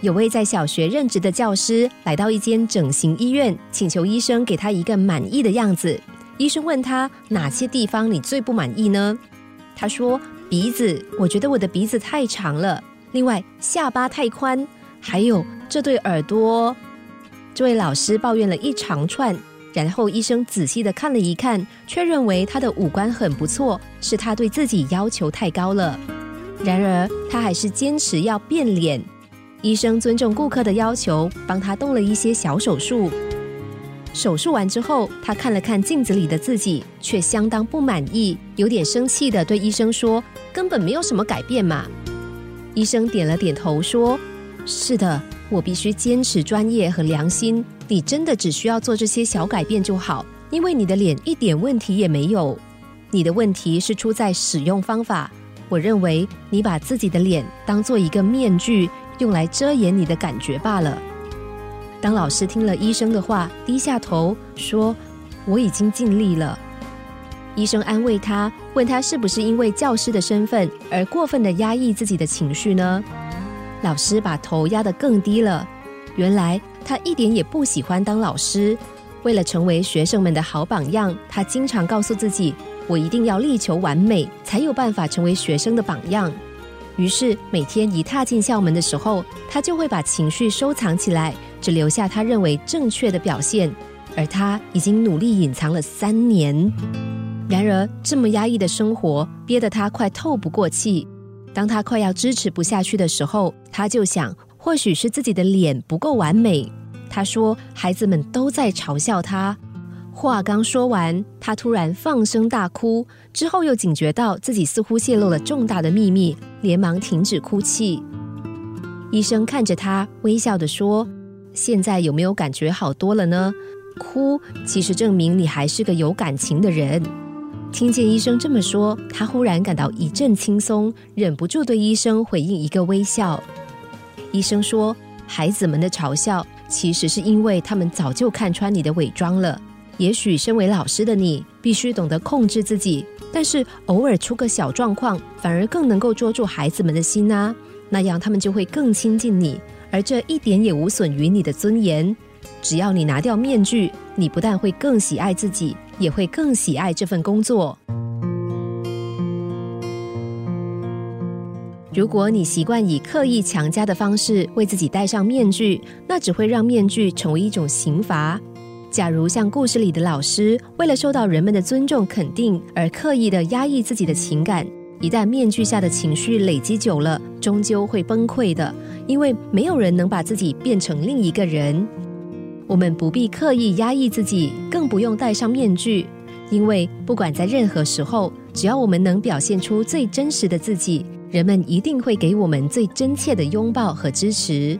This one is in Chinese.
有位在小学任职的教师来到一间整形医院，请求医生给他一个满意的样子。医生问他哪些地方你最不满意呢？他说鼻子，我觉得我的鼻子太长了。另外下巴太宽，还有这对耳朵。这位老师抱怨了一长串，然后医生仔细的看了一看，却认为他的五官很不错，是他对自己要求太高了。然而他还是坚持要变脸。医生尊重顾客的要求，帮他动了一些小手术。手术完之后，他看了看镜子里的自己，却相当不满意，有点生气的对医生说：“根本没有什么改变嘛。”医生点了点头说：“是的，我必须坚持专业和良心。你真的只需要做这些小改变就好，因为你的脸一点问题也没有。你的问题是出在使用方法。我认为你把自己的脸当做一个面具。”用来遮掩你的感觉罢了。当老师听了医生的话，低下头说：“我已经尽力了。”医生安慰他，问他是不是因为教师的身份而过分的压抑自己的情绪呢？老师把头压得更低了。原来他一点也不喜欢当老师。为了成为学生们的好榜样，他经常告诉自己：“我一定要力求完美，才有办法成为学生的榜样。”于是每天一踏进校门的时候，他就会把情绪收藏起来，只留下他认为正确的表现。而他已经努力隐藏了三年。然而，这么压抑的生活憋得他快透不过气。当他快要支持不下去的时候，他就想，或许是自己的脸不够完美。他说：“孩子们都在嘲笑他。”话刚说完，他突然放声大哭，之后又警觉到自己似乎泄露了重大的秘密，连忙停止哭泣。医生看着他，微笑的说：“现在有没有感觉好多了呢？哭其实证明你还是个有感情的人。”听见医生这么说，他忽然感到一阵轻松，忍不住对医生回应一个微笑。医生说：“孩子们的嘲笑，其实是因为他们早就看穿你的伪装了。”也许身为老师的你，必须懂得控制自己，但是偶尔出个小状况，反而更能够捉住孩子们的心啊！那样他们就会更亲近你，而这一点也无损于你的尊严。只要你拿掉面具，你不但会更喜爱自己，也会更喜爱这份工作。如果你习惯以刻意强加的方式为自己戴上面具，那只会让面具成为一种刑罚。假如像故事里的老师，为了受到人们的尊重肯定而刻意的压抑自己的情感，一旦面具下的情绪累积久了，终究会崩溃的。因为没有人能把自己变成另一个人。我们不必刻意压抑自己，更不用戴上面具，因为不管在任何时候，只要我们能表现出最真实的自己，人们一定会给我们最真切的拥抱和支持。